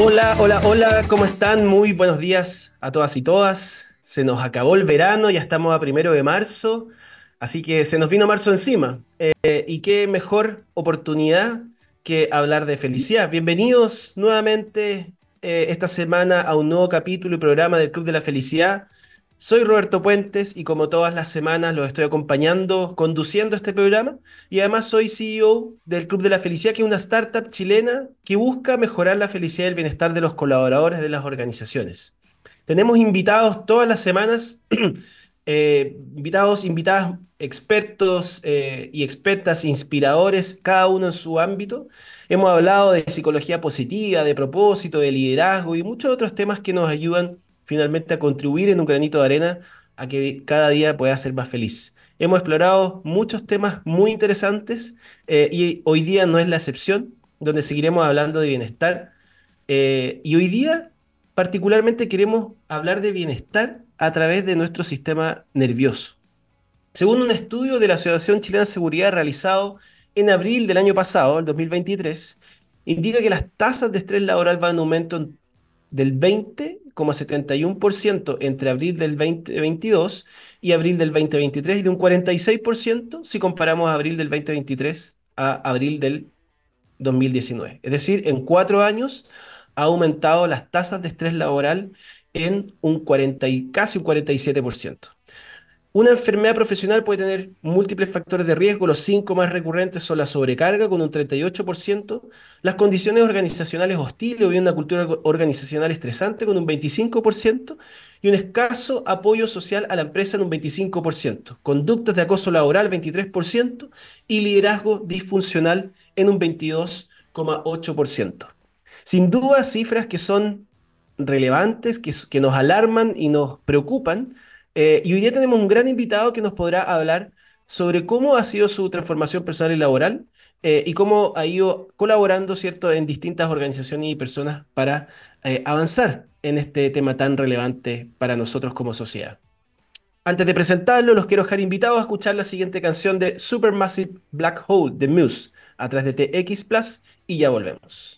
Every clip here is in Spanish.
Hola, hola, hola, ¿cómo están? Muy buenos días a todas y todas. Se nos acabó el verano, ya estamos a primero de marzo, así que se nos vino marzo encima. Eh, y qué mejor oportunidad que hablar de felicidad. Bienvenidos nuevamente eh, esta semana a un nuevo capítulo y programa del Club de la Felicidad. Soy Roberto Puentes y como todas las semanas los estoy acompañando, conduciendo este programa y además soy CEO del Club de la Felicidad, que es una startup chilena que busca mejorar la felicidad y el bienestar de los colaboradores de las organizaciones. Tenemos invitados todas las semanas, eh, invitados, invitadas, expertos eh, y expertas, inspiradores, cada uno en su ámbito. Hemos hablado de psicología positiva, de propósito, de liderazgo y muchos otros temas que nos ayudan finalmente a contribuir en un granito de arena a que cada día pueda ser más feliz. Hemos explorado muchos temas muy interesantes eh, y hoy día no es la excepción, donde seguiremos hablando de bienestar. Eh, y hoy día particularmente queremos hablar de bienestar a través de nuestro sistema nervioso. Según un estudio de la Asociación Chilena de Seguridad realizado en abril del año pasado, el 2023, indica que las tasas de estrés laboral van en aumento del 20,71% entre abril del 2022 y abril del 2023 y de un 46% si comparamos abril del 2023 a abril del 2019. Es decir, en cuatro años ha aumentado las tasas de estrés laboral en un 40 casi un 47%. Una enfermedad profesional puede tener múltiples factores de riesgo. Los cinco más recurrentes son la sobrecarga con un 38%, las condiciones organizacionales hostiles o bien una cultura organizacional estresante con un 25% y un escaso apoyo social a la empresa en un 25%, conductas de acoso laboral 23% y liderazgo disfuncional en un 22,8%. Sin duda, cifras que son relevantes, que, que nos alarman y nos preocupan eh, y hoy día tenemos un gran invitado que nos podrá hablar sobre cómo ha sido su transformación personal y laboral eh, y cómo ha ido colaborando, ¿cierto?, en distintas organizaciones y personas para eh, avanzar en este tema tan relevante para nosotros como sociedad. Antes de presentarlo, los quiero dejar invitados a escuchar la siguiente canción de Supermassive Black Hole de Muse a través de TX Plus y ya volvemos.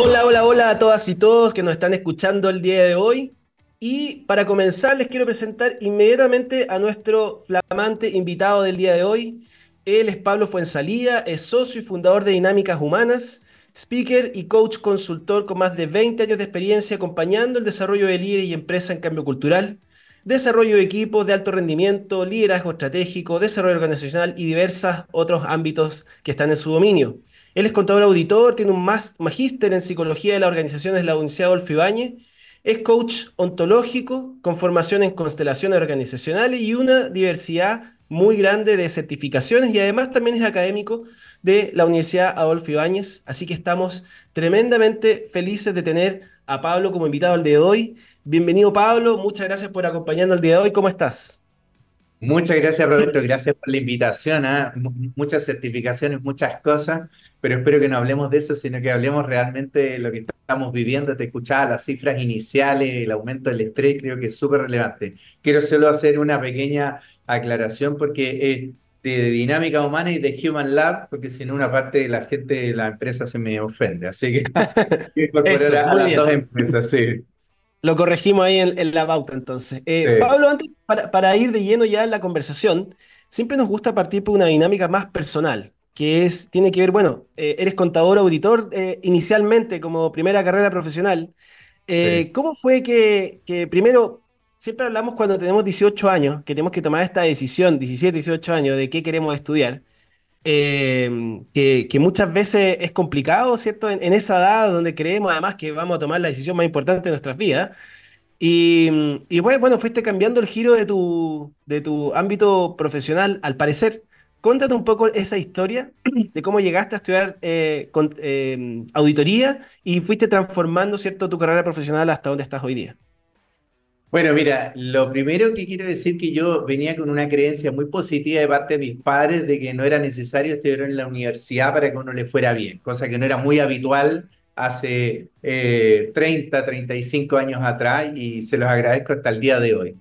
Hola, hola, hola a todas y todos que nos están escuchando el día de hoy. Y para comenzar les quiero presentar inmediatamente a nuestro flamante invitado del día de hoy. Él es Pablo Fuensalía, es socio y fundador de Dinámicas Humanas, speaker y coach consultor con más de 20 años de experiencia acompañando el desarrollo de líderes y empresas en cambio cultural, desarrollo de equipos de alto rendimiento, liderazgo estratégico, desarrollo organizacional y diversos otros ámbitos que están en su dominio. Él es contador auditor, tiene un magíster en psicología de las organizaciones de la Universidad Adolfo Ibáñez, es coach ontológico con formación en constelaciones organizacionales y una diversidad muy grande de certificaciones y además también es académico de la Universidad Adolfo Ibáñez. Así que estamos tremendamente felices de tener a Pablo como invitado al día de hoy. Bienvenido Pablo, muchas gracias por acompañarnos el día de hoy. ¿Cómo estás? Muchas gracias Roberto, gracias por la invitación. ¿ah? Muchas certificaciones, muchas cosas pero espero que no hablemos de eso, sino que hablemos realmente de lo que estamos viviendo. Te escuchaba las cifras iniciales, el aumento del estrés, creo que es súper relevante. Quiero solo hacer una pequeña aclaración porque es de dinámica humana y de Human Lab, porque si no una parte de la gente de la empresa se me ofende. Así que eso, a, las dos empresas, sí. Lo corregimos ahí en, la bauta entonces. Eh, Pablo, antes, para, para ir de lleno ya en la conversación, siempre nos gusta partir por una dinámica más personal que es, tiene que ver, bueno, eh, eres contador auditor eh, inicialmente como primera carrera profesional. Eh, ¿Cómo fue que, primero, siempre hablamos cuando tenemos 18 años, que tenemos que tomar esta decisión, 17, 18 años, de qué queremos estudiar? Que, muchas veces es complicado, ¿cierto? En, esa edad donde creemos además que vamos a tomar la decisión más importante de nuestras vidas. Y, y pues, bueno, fuiste cambiando el giro de tu, de tu ámbito profesional, al parecer. Cuéntate un poco esa historia de cómo llegaste a estudiar eh, em, auditoría y fuiste transformando ¿cierto? tu carrera profesional hasta donde estás hoy día. Bueno, mira, lo primero que quiero decir que yo venía con una creencia muy positiva de parte de mis padres de que no era necesario estudiar en la universidad para que uno le fuera bien, cosa que no era muy habitual hace 30, eh, 35 años atrás y se los agradezco hasta el día de hoy.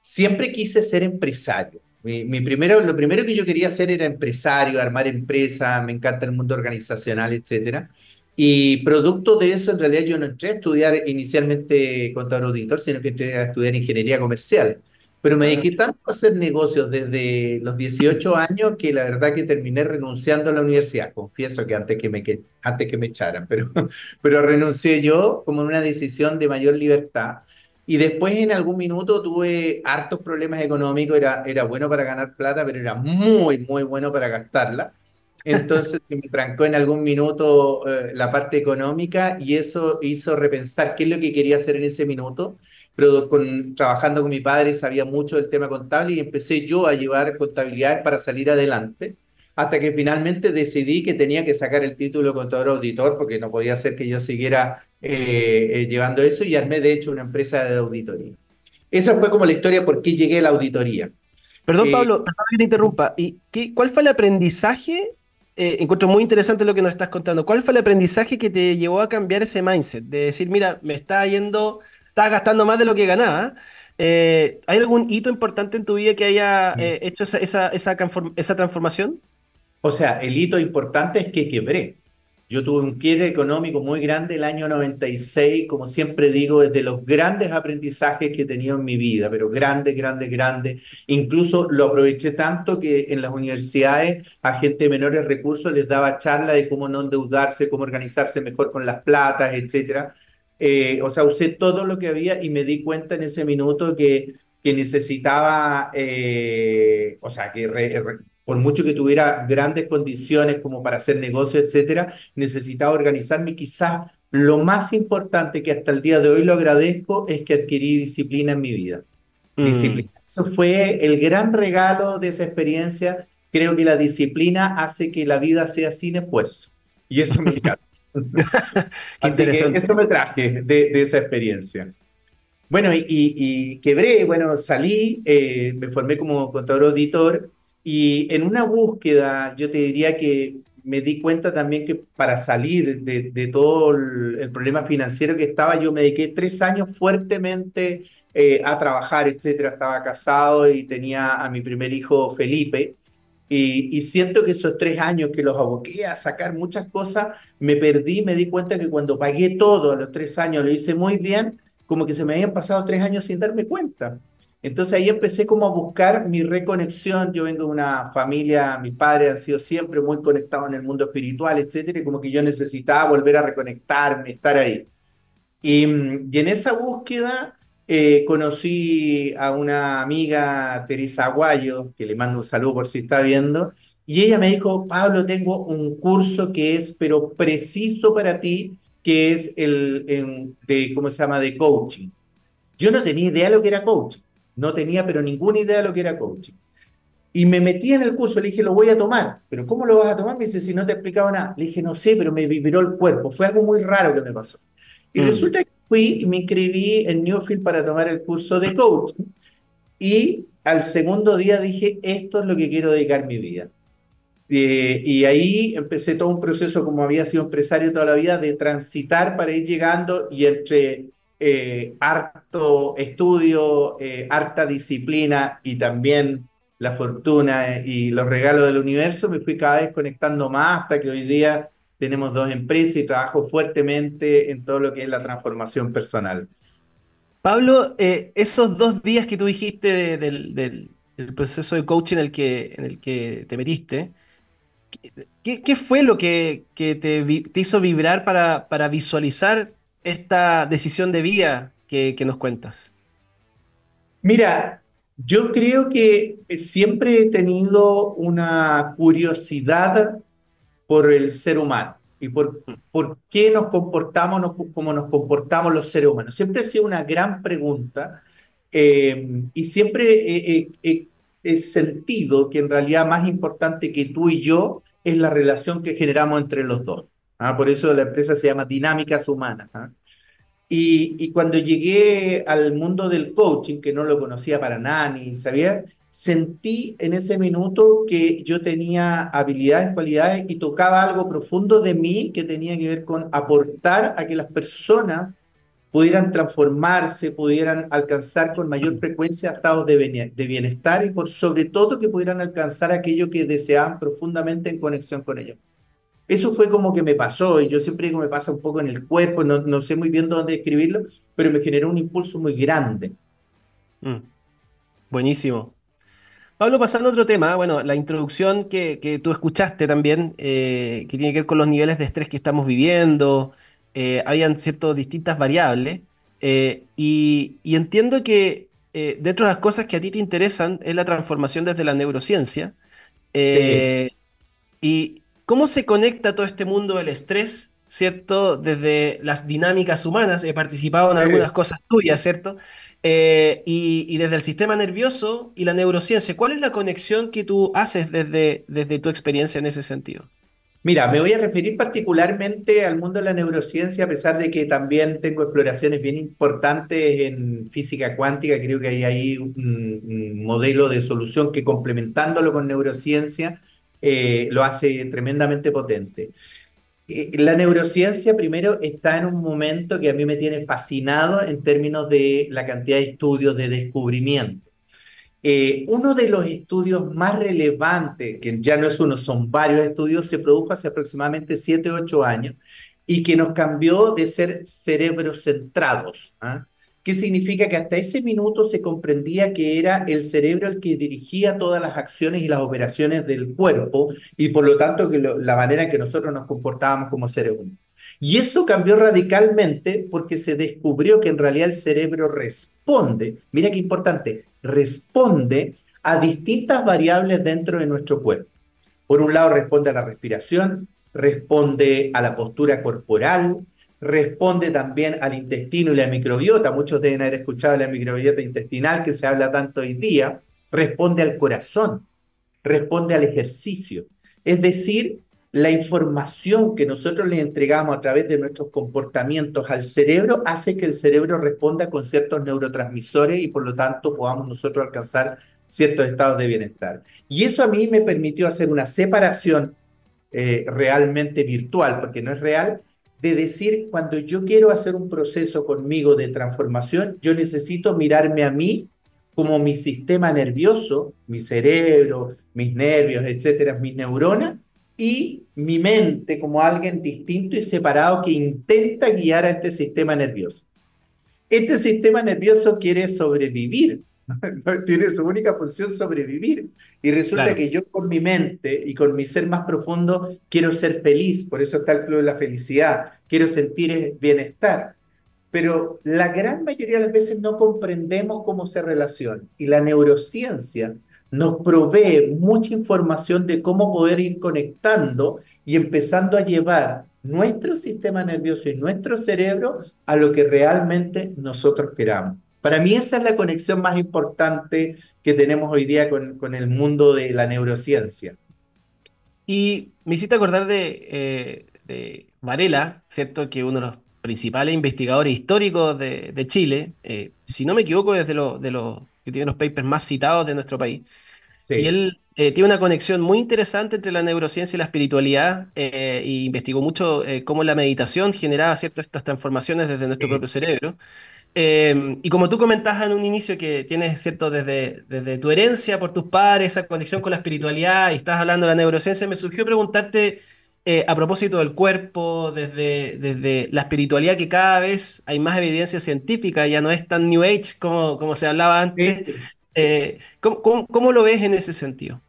Siempre quise ser empresario Mi, primero, lo primero que yo quería hacer era empresario, armar empresa, me encanta el mundo organizacional, etcétera. Y producto de eso, en realidad yo no entré a estudiar inicialmente contador auditor, sino que entré a estudiar ingeniería comercial. Pero me dediqué tanto a hacer negocios desde los 18 años que la verdad que terminé renunciando a la universidad. Confieso que antes que me, que, antes que me echaran, pero, pero renuncié yo como una decisión de mayor libertad. Y después en algún minuto tuve hartos problemas económicos, era, era bueno para ganar plata, pero era muy, muy bueno para gastarla. Entonces se me trancó en algún minuto eh, la parte económica y eso hizo repensar qué es lo que quería hacer en ese minuto. Pero con, trabajando con mi padre sabía mucho del tema contable y empecé yo a llevar contabilidades para salir adelante hasta que finalmente decidí que tenía que sacar el título de contador auditor porque no podía ser que yo siguiera eh, eh, llevando eso y armé de hecho una empresa de auditoría. Esa fue como la historia por qué llegué a la auditoría. Perdón, Pablo, perdón que te interrumpa. ¿Y qué, cuál fue el aprendizaje eh, encuentro muy interesante lo que nos estás contando. ¿Cuál fue el aprendizaje que te llevó a cambiar ese mindset? De decir, mira, me está yendo, estás gastando más de lo que ganaba. Eh, ¿Hay algún hito importante en tu vida que haya eh, hecho esa, esa, esa, esa transformación? O sea, el hito importante es que quebré. Yo tuve un quiebre económico muy grande el año 96, como siempre digo, es de los grandes aprendizajes que he tenido en mi vida, pero grande, grande, grande. Incluso lo aproveché tanto que en las universidades a gente de menores recursos les daba charla de cómo no endeudarse, cómo organizarse mejor con las platas, etcétera. Eh, o sea, usé todo lo que había y me di cuenta en ese minuto que, que necesitaba, eh, o sea, que por mucho que tuviera grandes condiciones como para hacer negocio, etcétera, necesitaba organizarme. Quizás lo más importante que hasta el día de hoy lo agradezco es que adquirí disciplina en mi vida. Mm. Disciplina. Eso fue el gran regalo de esa experiencia. Creo que la disciplina hace que la vida sea sin esfuerzo. Y eso me encanta. Qué interesante. Eso me traje de, esa experiencia. Bueno, y, quebré, bueno, salí, eh, me formé como contador auditor y en una búsqueda, yo te diría que me di cuenta también que para salir de, todo el, problema financiero que estaba, yo me dediqué tres años fuertemente eh, a trabajar, etcétera. Estaba casado y tenía a mi primer hijo Felipe. Y, y, siento que esos tres años que los aboqué a sacar muchas cosas, me perdí, me di cuenta que cuando pagué todo a los tres años lo hice muy bien, como que se me habían pasado tres años sin darme cuenta. Entonces ahí empecé como a buscar mi reconexión. Yo vengo de una familia, mis padres han sido siempre muy conectados en el mundo espiritual, etcétera, y como que yo necesitaba volver a reconectarme, estar ahí. Y, y en esa búsqueda eh, conocí a una amiga, Teresa Aguayo, que le mando un saludo por si está viendo, y ella me dijo, Pablo, tengo un curso que es, pero preciso para ti, que es el de, ¿cómo se llama?, de coaching. Yo no tenía idea de lo que era coaching. No tenía pero ninguna idea de lo que era coaching. Y me metí en el curso, le dije, lo voy a tomar. ¿Pero cómo lo vas a tomar? Me dice, si no te he explicado nada. Le dije, no sé, pero me vibró el cuerpo. Fue algo muy raro que me pasó. Y mm. resulta fui y me inscribí en Newfield para tomar el curso de coaching. Y al segundo día dije, esto es lo que quiero dedicar mi vida. Eh, y ahí empecé todo un proceso, como había sido empresario toda la vida, de transitar para ir llegando y entre eh, harto estudio, eh, harta disciplina y también la fortuna y los regalos del universo, me fui cada vez conectando más hasta que hoy día tenemos dos empresas y trabajo fuertemente en todo lo que es la transformación personal. Pablo, eh, esos dos días que tú dijiste del, proceso de coaching en el que, en el que te metiste, ¿qué, qué fue lo que, que te, te, hizo vibrar para, para visualizar esta decisión de vida que, nos cuentas? Mira, yo creo que siempre he tenido una curiosidad por el ser humano y por, por qué nos comportamos como nos comportamos los seres humanos. Siempre ha sido una gran pregunta eh, y siempre he, sentido que en realidad más importante que tú y yo es la relación que generamos entre los dos. ¿ah? Por eso la empresa se llama Dinámicas Humanas. ¿ah? Y, y, cuando llegué al mundo del coaching, que no lo conocía para nada ni sabía, sentí en ese minuto que yo tenía habilidades, cualidades y tocaba algo profundo de mí que tenía que ver con aportar a que las personas pudieran transformarse, pudieran alcanzar con mayor frecuencia estados de bienestar y por sobre todo que pudieran alcanzar aquello que deseaban profundamente en conexión con ellos. Eso fue como que me pasó y yo siempre digo me pasa un poco en el cuerpo, no, no sé muy bien dónde escribirlo, pero me generó un impulso muy grande. Mm. Buenísimo. Pablo, pasando a otro tema, bueno, la introducción que, que tú escuchaste también, eh, que tiene que ver con los niveles de estrés que estamos viviendo, eh, habían ciertas distintas variables, eh, y, y, entiendo que dentro de las cosas que a ti te interesan es la transformación desde la neurociencia. Sí. Y, ¿Cómo se conecta todo este mundo del estrés, ¿cierto? Desde las dinámicas humanas, he participado en algunas cosas tuyas, ¿cierto? Eh, y, desde el sistema nervioso y la neurociencia, ¿cuál es la conexión que tú haces desde, desde tu experiencia en ese sentido? Mira, me voy a referir particularmente al mundo de la neurociencia, a pesar de que también tengo exploraciones bien importantes en física cuántica. Creo que hay ahí un modelo de solución que complementándolo con neurociencia eh, lo hace tremendamente potente. Eh, la neurociencia, primero, está en un momento que a mí me tiene fascinado en términos de la cantidad de estudios, de descubrimiento. Eh, uno de los estudios más relevantes, que ya no es uno, son varios estudios, se produjo hace aproximadamente 7, 8 años y que nos cambió de ser cerebros centrados. ¿ah? ¿Qué significa que hasta ese minuto se comprendía que era el cerebro el que dirigía todas las acciones y las operaciones del cuerpo y por lo tanto que la manera en que nosotros nos comportábamos como seres humanos. Y eso cambió radicalmente porque se descubrió que en realidad el cerebro responde, mira qué importante, responde a distintas variables dentro de nuestro cuerpo. Por un lado responde a la respiración, responde a la postura corporal, responde también al intestino y la microbiota. Muchos deben haber escuchado la microbiota intestinal que se habla tanto hoy día. Responde al corazón, responde al ejercicio. Es decir, la información que nosotros le entregamos a través de nuestros comportamientos al cerebro hace que el cerebro responda con ciertos neurotransmisores y por lo tanto podamos nosotros alcanzar ciertos estados de bienestar. Y eso a mí me permitió hacer una separación eh, realmente virtual, porque no es real, de decir, cuando yo quiero hacer un proceso conmigo de transformación, yo necesito mirarme a mí como mi sistema nervioso, mi cerebro, mis nervios, etcétera, mis neuronas, y mi mente como alguien distinto y separado que intenta guiar a este sistema nervioso. Este sistema nervioso quiere sobrevivir, tiene su única función sobrevivir. Y resulta que yo con mi mente y con mi ser más profundo quiero ser feliz, por eso está el club de la felicidad, quiero sentir bienestar. Pero la gran mayoría de las veces no comprendemos cómo se relaciona. Y la neurociencia nos provee mucha información de cómo poder ir conectando y empezando a llevar nuestro sistema nervioso y nuestro cerebro a lo que realmente nosotros queramos. Para mí esa es la conexión más importante que tenemos hoy día con, con el mundo de la neurociencia. Y me hiciste acordar de, eh, de Varela, ¿cierto? Que uno de los principales investigadores históricos de, de Chile, eh, si no me equivoco, es de los de los que tiene los papers más citados de nuestro país. Sí. Y él eh, tiene una conexión muy interesante entre la neurociencia y la espiritualidad, e investigó mucho cómo la meditación generaba ¿cierto? estas transformaciones desde nuestro sí. propio cerebro. Eh, y como tú comentabas en un inicio que tienes, ¿cierto?, desde, desde tu herencia por tus padres, esa conexión con la espiritualidad y estás hablando de la neurociencia, me surgió preguntarte eh, a propósito del cuerpo, desde, desde la espiritualidad que cada vez hay más evidencia científica, ya no es tan New Age como, como se hablaba antes. Eh, ¿cómo, cómo, cómo lo ves en ese sentido?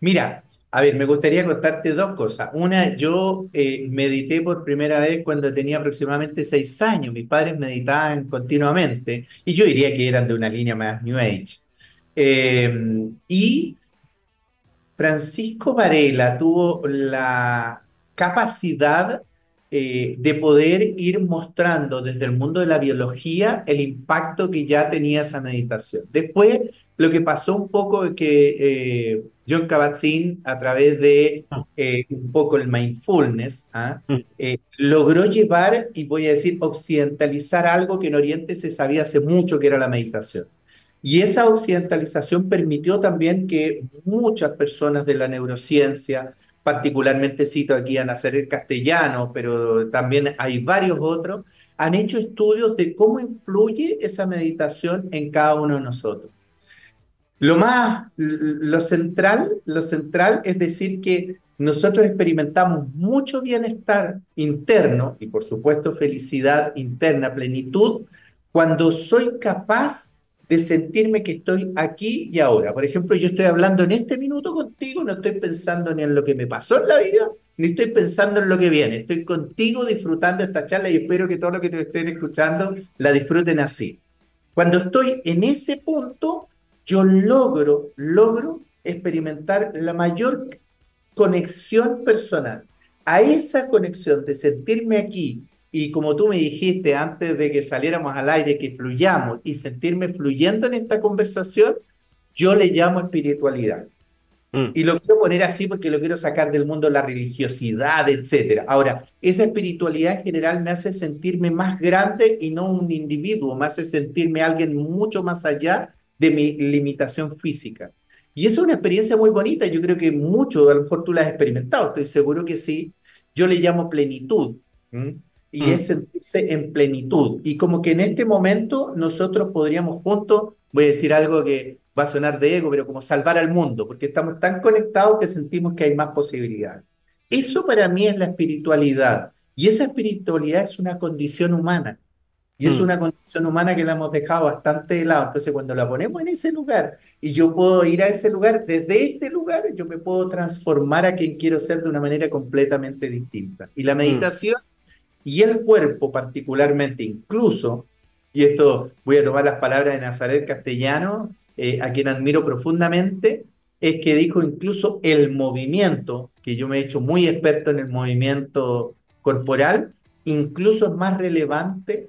Mira, a ver, me gustaría contarte dos cosas. Una, yo eh, medité por primera vez cuando tenía aproximadamente seis años. Mis padres meditaban continuamente y yo diría que eran de una línea más New Age. Eh, y Francisco Varela tuvo la capacidad eh, de poder ir mostrando desde el mundo de la biología el impacto que ya tenía esa meditación. Después, lo que pasó un poco es que eh, John Kabat-Zinn, a través de ah. eh, un poco el mindfulness, ¿ah? mm. eh, logró llevar, y voy a decir, occidentalizar algo que en Oriente se sabía hace mucho que era la meditación. Y esa occidentalización permitió también que muchas personas de la neurociencia, particularmente cito aquí a Nazaret Castellano, pero también hay varios otros, han hecho estudios de cómo influye esa meditación en cada uno de nosotros. Lo más, lo central, lo central es decir que nosotros experimentamos mucho bienestar interno y por supuesto felicidad interna, plenitud, cuando soy capaz de sentirme que estoy aquí y ahora. Por ejemplo, yo estoy hablando en este minuto contigo, no estoy pensando ni en lo que me pasó en la vida, ni estoy pensando en lo que viene. Estoy contigo disfrutando esta charla y espero que todos los que te estén escuchando la disfruten así. Cuando estoy en ese punto, yo logro, logro experimentar la mayor conexión personal. A esa conexión de sentirme aquí y como tú me dijiste antes de que saliéramos al aire, que fluyamos y sentirme fluyendo en esta conversación, yo le llamo espiritualidad. Mm. Y lo quiero poner así porque lo quiero sacar del mundo la religiosidad, etc. Ahora, esa espiritualidad en general me hace sentirme más grande y no un individuo, me hace sentirme alguien mucho más allá de mi limitación física. Y es una experiencia muy bonita, yo creo que mucho, a lo mejor tú la has experimentado, estoy seguro que sí. Yo le llamo plenitud. Y es sentirse en plenitud. Y como que en este momento nosotros podríamos juntos, voy a decir algo que va a sonar de ego, pero como salvar al mundo, porque estamos tan conectados que sentimos que hay más posibilidades. Eso para mí es la espiritualidad. Y esa espiritualidad es una condición humana. Y es mm. una condición humana que la hemos dejado bastante de lado. Entonces, cuando la ponemos en ese lugar y yo puedo ir a ese lugar, desde este lugar yo me puedo transformar a quien quiero ser de una manera completamente distinta. Y la mm. meditación y el cuerpo particularmente, incluso, y esto voy a tomar las palabras de Nazaret Castellano, eh, a quien admiro profundamente, es que dijo incluso el movimiento, que yo me he hecho muy experto en el movimiento corporal, incluso es más relevante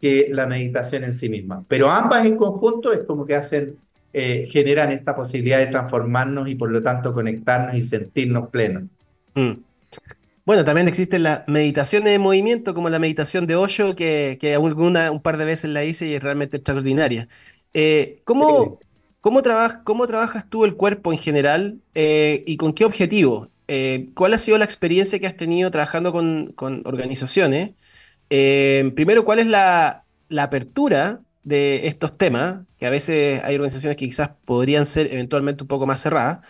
que la meditación en sí misma. Pero ambas en conjunto es como que hacen, eh, generan esta posibilidad de transformarnos y por lo tanto conectarnos y sentirnos plenos. Mm. Bueno, también existe la meditación de movimiento, como la meditación de Osho, que, que alguna, un par de veces la hice y es realmente extraordinaria. Eh, ¿cómo, cómo, ¿Cómo trabajas tú el cuerpo en general eh, y con qué objetivo? ¿Cuál ha sido la experiencia que has tenido trabajando con, con organizaciones? Eh, primero, ¿cuál es la, apertura de estos temas? Que a veces hay organizaciones que quizás podrían ser eventualmente un poco más cerradas.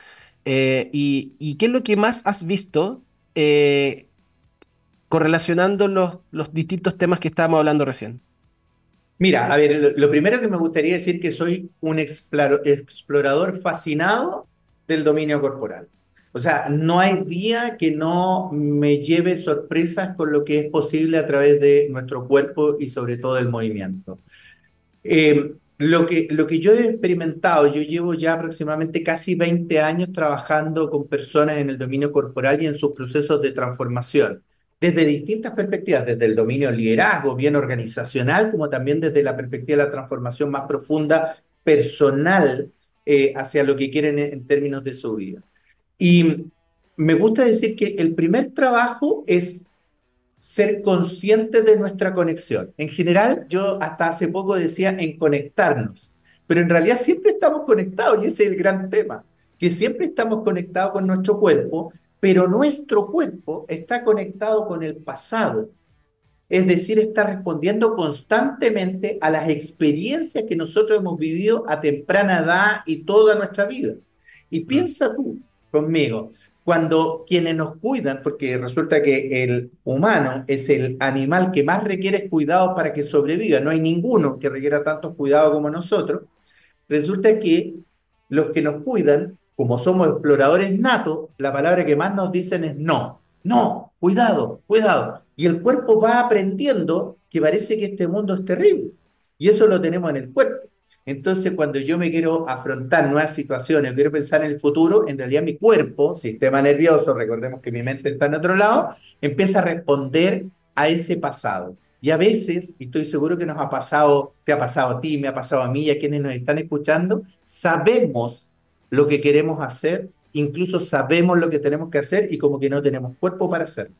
Eh, y, qué es lo que más has visto eh, correlacionando los, distintos temas que estábamos hablando recién? Mira, a ver, lo, primero que me gustaría decir que soy un explorador fascinado del dominio corporal. O sea, no hay día que no me lleve sorpresas con lo que es posible a través de nuestro cuerpo y sobre todo el movimiento. Eh, lo, que, lo que yo he experimentado, yo llevo ya aproximadamente casi 20 años trabajando con personas en el dominio corporal y en sus procesos de transformación, desde distintas perspectivas, desde el dominio liderazgo, bien organizacional, como también desde la perspectiva de la transformación más profunda, personal, eh, hacia lo que quieren en términos de su vida. Y me gusta decir que el primer trabajo es ser consciente de nuestra conexión. En general, yo hasta hace poco decía en conectarnos, pero en realidad siempre estamos conectados y ese es el gran tema, que siempre estamos conectados con nuestro cuerpo, pero nuestro cuerpo está conectado con el pasado. Es decir, está respondiendo constantemente a las experiencias que nosotros hemos vivido a temprana edad y toda nuestra vida. Y piensa tú, conmigo. Cuando quienes nos cuidan, porque resulta que el humano es el animal que más requiere cuidado para que sobreviva, no hay ninguno que requiera tantos cuidados como nosotros, resulta que los que nos cuidan, como somos exploradores natos, la palabra que más nos dicen es no, no, cuidado, cuidado. Y el cuerpo va aprendiendo que parece que este mundo es terrible. Y eso lo tenemos en el cuerpo. Entonces, cuando yo me quiero afrontar nuevas situaciones, quiero pensar en el futuro, en realidad mi cuerpo, sistema nervioso, recordemos que mi mente está en otro lado, empieza a responder a ese pasado. Y a veces, y estoy seguro que nos ha pasado, te ha pasado a ti, me ha pasado a mí y a quienes nos están escuchando, sabemos lo que queremos hacer, incluso sabemos lo que tenemos que hacer y como que no tenemos cuerpo para hacerlo.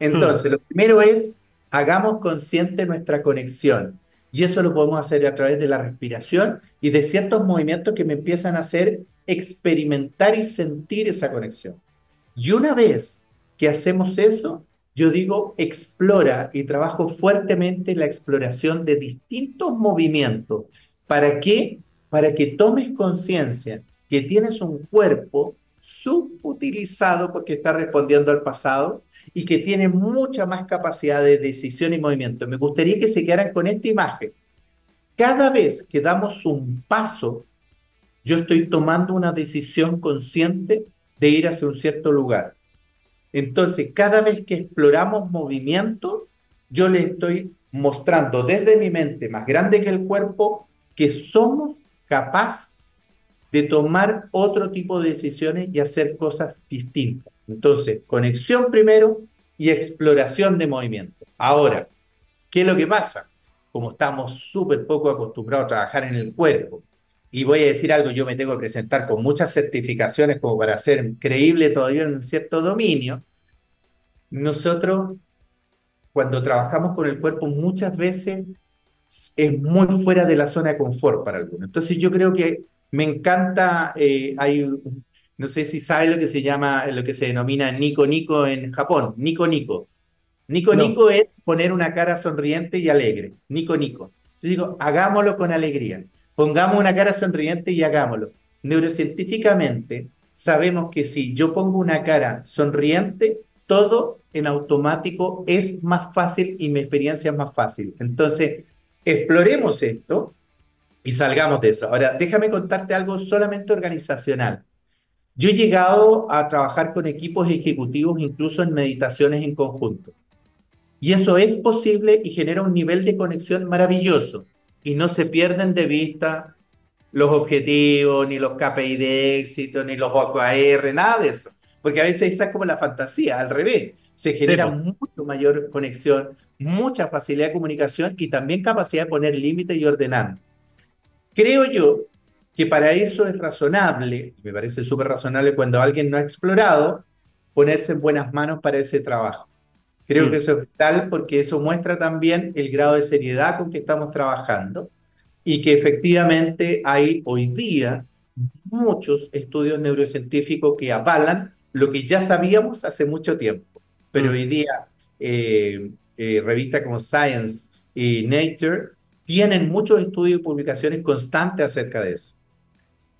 Entonces, hmm. lo primero es, hagamos consciente nuestra conexión. Y eso lo podemos hacer a través de la respiración y de ciertos movimientos que me empiezan a hacer experimentar y sentir esa conexión. Y una vez que hacemos eso, yo digo explora y trabajo fuertemente la exploración de distintos movimientos. ¿Para qué? Para que tomes conciencia que tienes un cuerpo subutilizado porque está respondiendo al pasado y que tiene mucha más capacidad de decisión y movimiento. Me gustaría que se quedaran con esta imagen. Cada vez que damos un paso, yo estoy tomando una decisión consciente de ir hacia un cierto lugar. Entonces, cada vez que exploramos movimiento, yo le estoy mostrando desde mi mente más grande que el cuerpo que somos capaces de tomar otro tipo de decisiones y hacer cosas distintas. Entonces, conexión primero y exploración de movimiento. Ahora, ¿qué es lo que pasa? Como estamos súper poco acostumbrados a trabajar en el cuerpo, y voy a decir algo, yo me tengo que presentar con muchas certificaciones como para ser creíble todavía en un cierto dominio, nosotros cuando trabajamos con el cuerpo muchas veces es muy fuera de la zona de confort para algunos. Entonces yo creo que me encanta, eh, hay, no sé si sabe lo que se llama, lo que se denomina Nico Nico en Japón, Nico Nico. Nico Nico es poner una cara sonriente y alegre, Nico Nico. Yo digo, hagámoslo con alegría, pongamos una cara sonriente y hagámoslo. Neurocientíficamente sabemos que si yo pongo una cara sonriente, todo en automático es más fácil y mi experiencia es más fácil. Entonces, exploremos esto y salgamos de eso. Ahora, déjame contarte algo solamente organizacional. Yo he llegado a trabajar con equipos ejecutivos incluso en meditaciones en conjunto. Y eso es posible y genera un nivel de conexión maravilloso. Y no se pierden de vista los objetivos, ni los KPI de éxito, ni los OKR, nada de eso. Porque a veces esa es como la fantasía, al revés. Se genera mucho mayor conexión, mucha facilidad de comunicación y también capacidad de poner límites y ordenar. Creo yo que para eso es razonable, me parece súper razonable cuando alguien no ha explorado, ponerse en buenas manos para ese trabajo. Creo mm. que eso es vital porque eso muestra también el grado de seriedad con que estamos trabajando y que efectivamente hay hoy día muchos estudios neurocientíficos que avalan lo que ya sabíamos hace mucho tiempo. Pero mm. hoy día eh, eh, revistas como Science y Nature tienen muchos estudios y publicaciones constantes acerca de eso.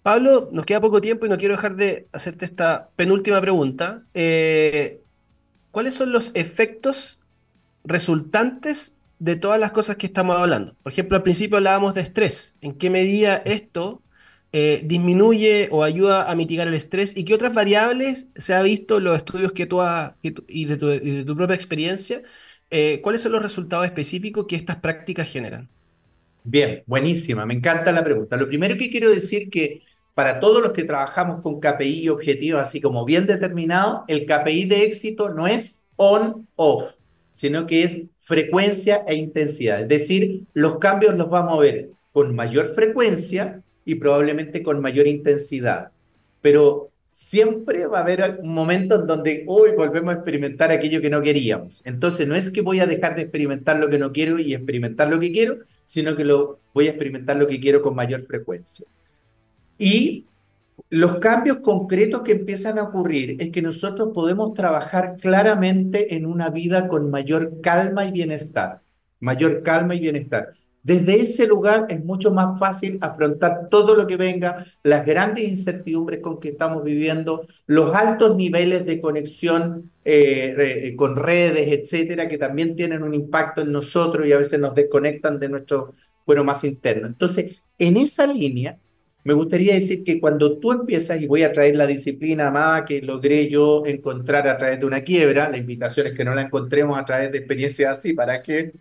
Pablo, nos queda poco tiempo y no quiero dejar de hacerte esta penúltima pregunta. Eh, ¿Cuáles son los efectos resultantes de todas las cosas que estamos hablando? Por ejemplo, al principio hablábamos de estrés. ¿En qué medida esto eh, disminuye o ayuda a mitigar el estrés? ¿Y qué otras variables se ha visto en los estudios que tú has y, de tu, propia experiencia? Eh, ¿Cuáles son los resultados específicos que estas prácticas generan? Bien, buenísima, me encanta la pregunta. Lo primero que quiero decir que para todos los que trabajamos con KPI y objetivos así como bien determinados, el KPI de éxito no es on-off, sino que es frecuencia e intensidad. Es decir, los cambios los vamos a ver con mayor frecuencia y probablemente con mayor intensidad. Pero siempre va a haber un momento en donde hoy volvemos a experimentar aquello que no queríamos. Entonces no es que voy a dejar de experimentar lo que no quiero y experimentar lo que quiero, sino que lo, voy a experimentar lo que quiero con mayor frecuencia. Y los cambios concretos que empiezan a ocurrir es que nosotros podemos trabajar claramente en una vida con mayor calma y bienestar. Mayor calma y bienestar. Desde ese lugar es mucho más fácil afrontar todo lo que venga, las grandes incertidumbres con que estamos viviendo, los altos niveles de conexión eh, eh, con redes, etcétera, que también tienen un impacto en nosotros y a veces nos desconectan de nuestro cuero más interno. Entonces, en esa línea, me gustaría decir que cuando tú empiezas, y voy a traer la disciplina amada que logré yo encontrar a través de una quiebra, la invitación es que no la encontremos a través de experiencias así, ¿para qué?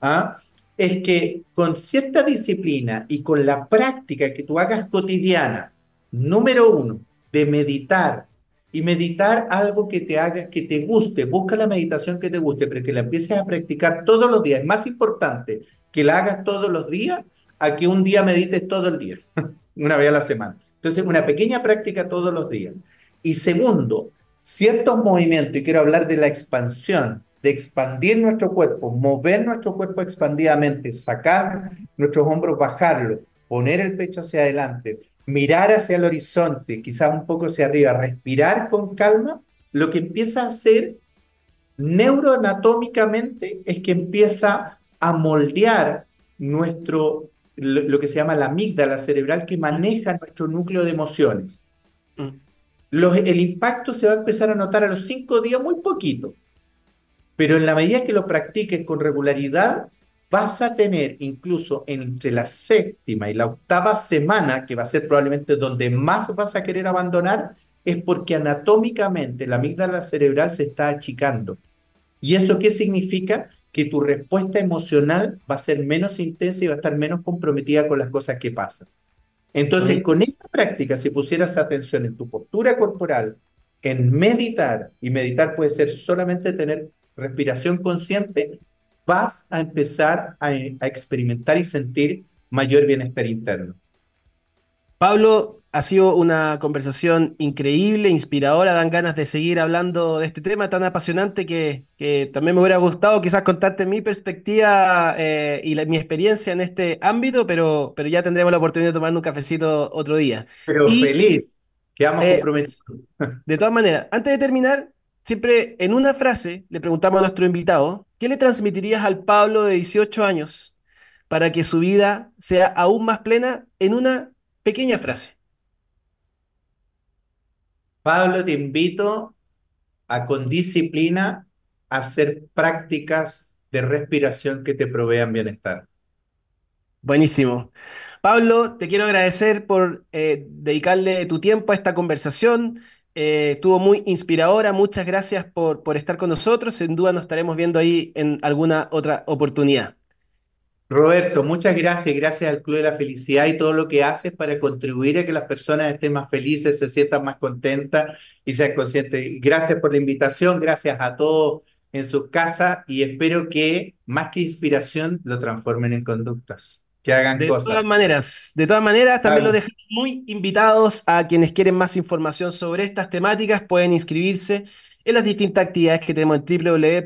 ¿Ah? es que con cierta disciplina y con la práctica que tú hagas cotidiana, número uno, de meditar y meditar algo que te haga, que te guste, busca la meditación que te guste, pero que la empieces a practicar todos los días. Es más importante que la hagas todos los días a que un día medites todo el día, una vez a la semana. Entonces, una pequeña práctica todos los días. Y segundo, ciertos movimientos, y quiero hablar de la expansión, de expandir nuestro cuerpo, mover nuestro cuerpo expandidamente, sacar nuestros hombros, bajarlo, poner el pecho hacia adelante, mirar hacia el horizonte, quizás un poco hacia arriba, respirar con calma, lo que empieza a hacer neuroanatómicamente es que empieza a moldear nuestro, lo, lo que se llama la amígdala cerebral que maneja nuestro núcleo de emociones. Mm. Los, el impacto se va a empezar a notar a los cinco días muy poquito, pero en la medida que lo practiques con regularidad, vas a tener incluso entre la séptima y la octava semana, que va a ser probablemente donde más vas a querer abandonar, es porque anatómicamente la amígdala cerebral se está achicando. ¿Y eso qué significa? Que tu respuesta emocional va a ser menos intensa y va a estar menos comprometida con las cosas que pasan. Entonces, con esta práctica, si pusieras atención en tu postura corporal, en meditar, y meditar puede ser solamente tener respiración consciente, vas a empezar a, a experimentar y sentir mayor bienestar interno. Pablo, ha sido una conversación increíble, inspiradora, dan ganas de seguir hablando de este tema tan apasionante que, que también me hubiera gustado quizás contarte mi perspectiva eh, y la- mi experiencia en este ámbito, pero, pero ya tendremos la oportunidad de tomar un cafecito otro día. Pero Y feliz, quedamos eh, comprometidos. de todas maneras, antes de terminar, siempre en una frase le preguntamos a nuestro invitado, ¿qué le transmitirías al Pablo de 18 años para que su vida sea aún más plena en una pequeña frase? Pablo, te invito a con disciplina hacer prácticas de respiración que te provean bienestar. Buenísimo. Pablo, te quiero agradecer por eh, dedicarle tu tiempo a esta conversación. Eh, estuvo muy inspiradora. Muchas gracias por, por estar con nosotros. Sin duda nos estaremos viendo ahí en alguna otra oportunidad. Roberto, muchas gracias. Gracias al Club de la Felicidad y todo lo que haces para contribuir a que las personas estén más felices, se sientan más contentas y sean conscientes. Gracias por la invitación. Gracias a todos en sus casas y espero que más que inspiración lo transformen en conductas, que hagan De todas cosas. maneras, de todas maneras, también los Claro. dejamos muy invitados a quienes quieren más información sobre estas temáticas, pueden inscribirse en las distintas actividades que tenemos en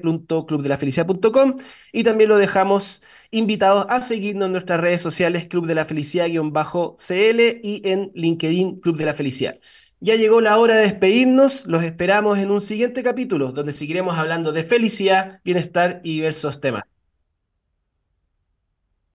www.clubdelafelicidad.com y también lo dejamos invitados a seguirnos en nuestras redes sociales Club de la Felicidad-CL y en LinkedIn Club de la Felicidad. Ya llegó la hora de despedirnos, los esperamos en un siguiente capítulo donde seguiremos hablando de felicidad, bienestar y diversos temas.